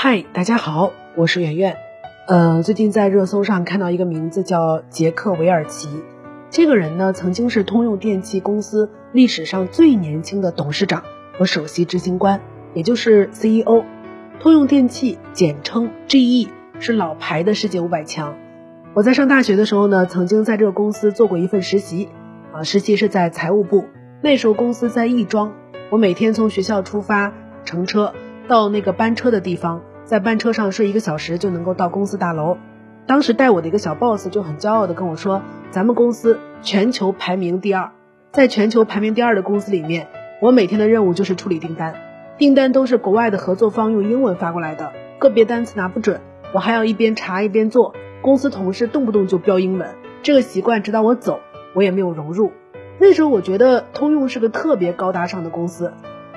嗨，大家好，我是圆圆。呃，最近在热搜上看到一个名字叫杰克韦尔奇，这个人呢曾经是通用电气公司历史上最年轻的董事长和首席执行官，也就是 CEO。通用电气简称 GE 是老牌的世界五百强。我在上大学的时候呢，曾经在这个公司做过一份实习，啊，实习是在财务部。那时候公司在亦庄，我每天从学校出发，乘车到那个班车的地方。在班车上睡一个小时就能够到公司大楼。当时带我的一个小 boss 就很骄傲的跟我说：“咱们公司全球排名第二，在全球排名第二的公司里面，我每天的任务就是处理订单，订单都是国外的合作方用英文发过来的，个别单词拿不准，我还要一边查一边做。公司同事动不动就标英文，这个习惯直到我走，我也没有融入。那时候我觉得通用是个特别高大上的公司，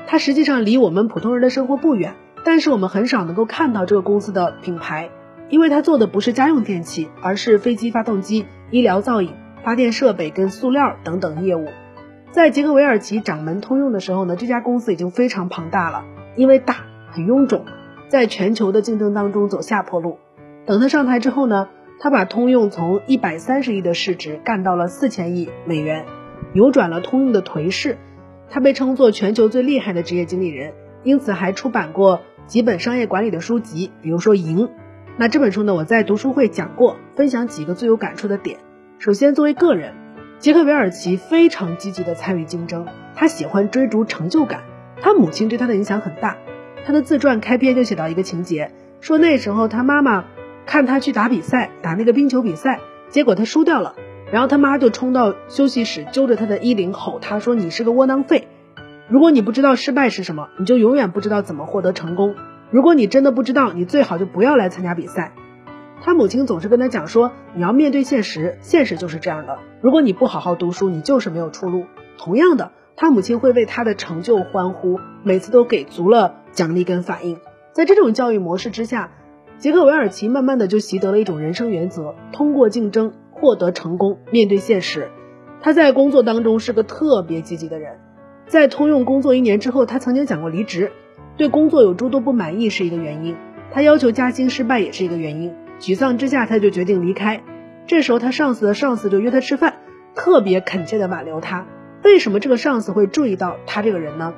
它实际上离我们普通人的生活不远。”但是我们很少能够看到这个公司的品牌，因为它做的不是家用电器，而是飞机发动机、医疗造影、发电设备跟塑料等等业务。在杰克韦尔奇掌门通用的时候呢，这家公司已经非常庞大了，因为大很臃肿，在全球的竞争当中走下坡路。等他上台之后呢，他把通用从一百三十亿的市值干到了四千亿美元，扭转了通用的颓势。他被称作全球最厉害的职业经理人，因此还出版过。几本商业管理的书籍，比如说《赢》，那这本书呢，我在读书会讲过，分享几个最有感触的点。首先，作为个人，杰克韦尔奇非常积极的参与竞争，他喜欢追逐成就感。他母亲对他的影响很大。他的自传开篇就写到一个情节，说那时候他妈妈看他去打比赛，打那个冰球比赛，结果他输掉了，然后他妈就冲到休息室，揪着他的衣领吼他说：“你是个窝囊废。”如果你不知道失败是什么，你就永远不知道怎么获得成功。如果你真的不知道，你最好就不要来参加比赛。他母亲总是跟他讲说，你要面对现实，现实就是这样的。如果你不好好读书，你就是没有出路。同样的，他母亲会为他的成就欢呼，每次都给足了奖励跟反应。在这种教育模式之下，杰克韦尔奇慢慢的就习得了一种人生原则：通过竞争获得成功，面对现实。他在工作当中是个特别积极的人。在通用工作一年之后，他曾经讲过离职，对工作有诸多不满意是一个原因，他要求加薪失败也是一个原因。沮丧之下，他就决定离开。这时候，他上司的上司就约他吃饭，特别恳切的挽留他。为什么这个上司会注意到他这个人呢？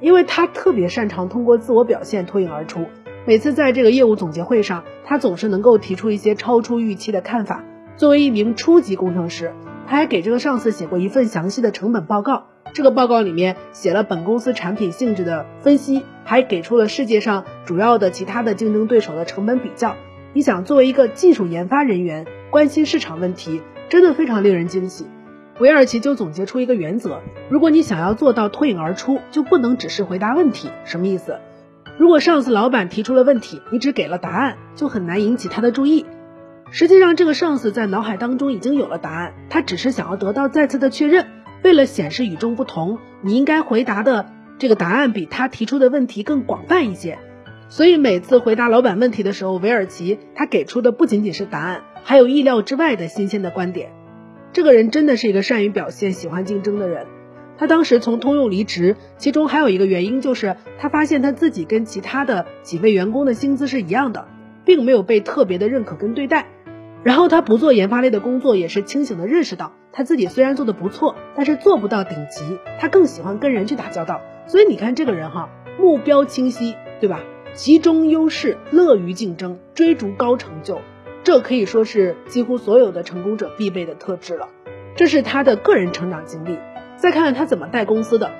因为他特别擅长通过自我表现脱颖而出。每次在这个业务总结会上，他总是能够提出一些超出预期的看法。作为一名初级工程师，他还给这个上司写过一份详细的成本报告。这个报告里面写了本公司产品性质的分析，还给出了世界上主要的其他的竞争对手的成本比较。你想，作为一个技术研发人员，关心市场问题，真的非常令人惊喜。韦尔奇就总结出一个原则：如果你想要做到脱颖而出，就不能只是回答问题。什么意思？如果上司老板提出了问题，你只给了答案，就很难引起他的注意。实际上，这个上司在脑海当中已经有了答案，他只是想要得到再次的确认。为了显示与众不同，你应该回答的这个答案比他提出的问题更广泛一些。所以每次回答老板问题的时候，韦尔奇他给出的不仅仅是答案，还有意料之外的新鲜的观点。这个人真的是一个善于表现、喜欢竞争的人。他当时从通用离职，其中还有一个原因就是他发现他自己跟其他的几位员工的薪资是一样的，并没有被特别的认可跟对待。然后他不做研发类的工作，也是清醒的认识到他自己虽然做的不错，但是做不到顶级。他更喜欢跟人去打交道。所以你看这个人哈，目标清晰，对吧？集中优势，乐于竞争，追逐高成就，这可以说是几乎所有的成功者必备的特质了。这是他的个人成长经历。再看看他怎么带公司的，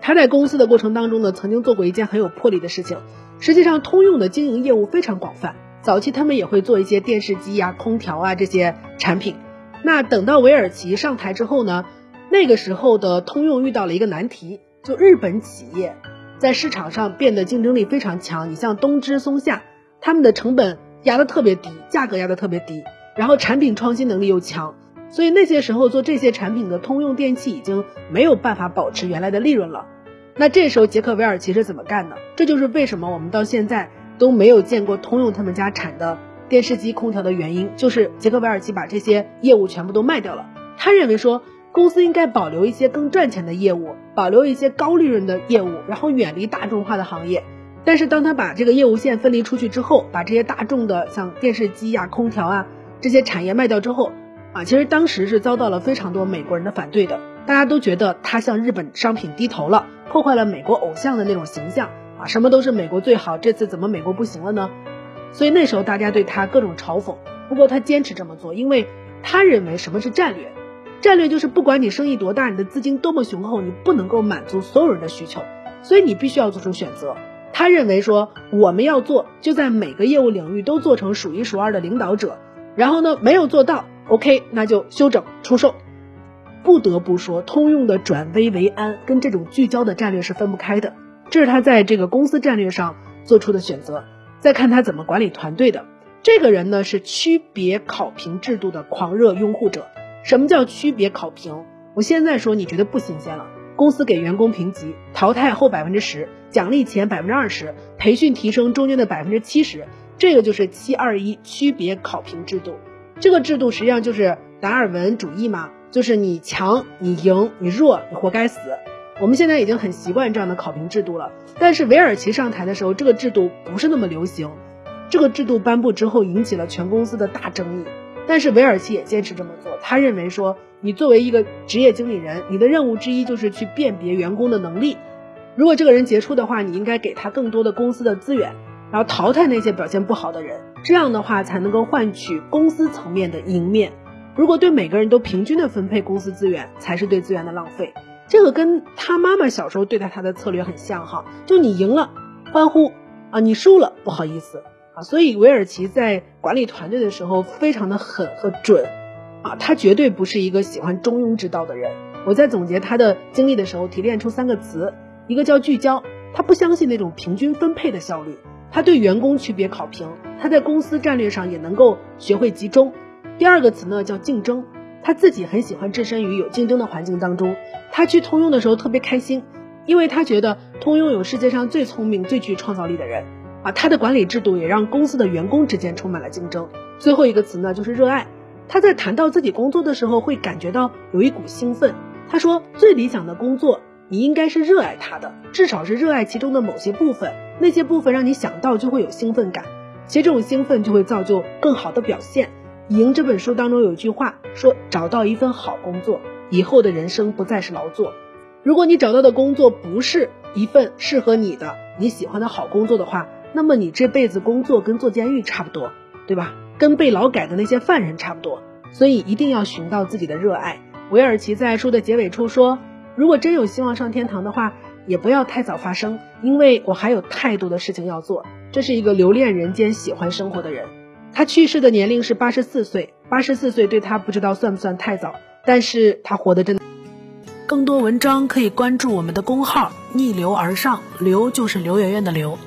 他在公司的过程当中呢，曾经做过一件很有魄力的事情。实际上，通用的经营业务非常广泛。早期他们也会做一些电视机呀、空调啊这些产品。那等到韦尔奇上台之后呢，那个时候的通用遇到了一个难题，就日本企业在市场上变得竞争力非常强。你像东芝、松下，他们的成本压得特别低，价格压得特别低，然后产品创新能力又强，所以那些时候做这些产品的通用电器已经没有办法保持原来的利润了。那这时候杰克韦尔奇是怎么干的？这就是为什么我们到现在。都没有见过通用他们家产的电视机、空调的原因，就是杰克韦尔奇把这些业务全部都卖掉了。他认为说，公司应该保留一些更赚钱的业务，保留一些高利润的业务，然后远离大众化的行业。但是当他把这个业务线分离出去之后，把这些大众的像电视机呀、空调啊这些产业卖掉之后，啊，其实当时是遭到了非常多美国人的反对的。大家都觉得他向日本商品低头了，破坏了美国偶像的那种形象啊，什么都是美国最好，这次怎么美国不行了呢？所以那时候大家对他各种嘲讽。不过他坚持这么做，因为他认为什么是战略？战略就是不管你生意多大，你的资金多么雄厚，你不能够满足所有人的需求，所以你必须要做出选择。他认为说我们要做，就在每个业务领域都做成数一数二的领导者。然后呢，没有做到，OK，那就休整出售。不得不说，通用的转危为安跟这种聚焦的战略是分不开的。这是他在这个公司战略上做出的选择。再看他怎么管理团队的，这个人呢是区别考评制度的狂热拥护者。什么叫区别考评？我现在说你觉得不新鲜了。公司给员工评级，淘汰后百分之十，奖励前百分之二十，培训提升中间的百分之七十，这个就是七二一区别考评制度。这个制度实际上就是达尔文主义嘛，就是你强你赢，你弱你活该死。我们现在已经很习惯这样的考评制度了，但是韦尔奇上台的时候，这个制度不是那么流行。这个制度颁布之后，引起了全公司的大争议。但是韦尔奇也坚持这么做，他认为说。你作为一个职业经理人，你的任务之一就是去辨别员工的能力。如果这个人杰出的话，你应该给他更多的公司的资源，然后淘汰那些表现不好的人。这样的话才能够换取公司层面的赢面。如果对每个人都平均的分配公司资源，才是对资源的浪费。这个跟他妈妈小时候对待他的策略很像哈，就你赢了欢呼啊，你输了不好意思啊。所以韦尔奇在管理团队的时候非常的狠和准。啊，他绝对不是一个喜欢中庸之道的人。我在总结他的经历的时候，提炼出三个词，一个叫聚焦，他不相信那种平均分配的效率，他对员工区别考评，他在公司战略上也能够学会集中。第二个词呢叫竞争，他自己很喜欢置身于有竞争的环境当中。他去通用的时候特别开心，因为他觉得通用有世界上最聪明、最具创造力的人。啊，他的管理制度也让公司的员工之间充满了竞争。最后一个词呢就是热爱。他在谈到自己工作的时候，会感觉到有一股兴奋。他说：“最理想的工作，你应该是热爱它的，至少是热爱其中的某些部分。那些部分让你想到就会有兴奋感，其实这种兴奋就会造就更好的表现。”《赢》这本书当中有一句话说：“找到一份好工作，以后的人生不再是劳作。如果你找到的工作不是一份适合你的、你喜欢的好工作的话，那么你这辈子工作跟坐监狱差不多，对吧？”跟被劳改的那些犯人差不多，所以一定要寻到自己的热爱。韦尔奇在书的结尾处说：“如果真有希望上天堂的话，也不要太早发生，因为我还有太多的事情要做。”这是一个留恋人间、喜欢生活的人。他去世的年龄是八十四岁，八十四岁对他不知道算不算太早，但是他活得真。更多文章可以关注我们的公号“逆流而上”，流就是刘媛媛的刘。